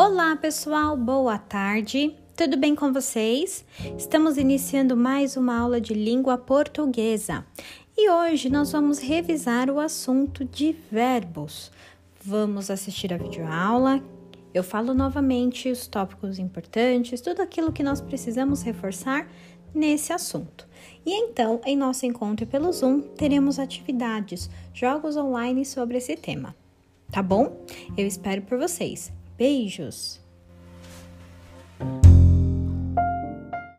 Olá, pessoal, boa tarde. Tudo bem com vocês? Estamos iniciando mais uma aula de língua portuguesa e hoje nós vamos revisar o assunto de verbos. Vamos assistir a videoaula. Eu falo novamente os tópicos importantes, tudo aquilo que nós precisamos reforçar nesse assunto. E então, em nosso encontro pelo Zoom, teremos atividades, jogos online sobre esse tema. Tá bom? Eu espero por vocês. Beijos!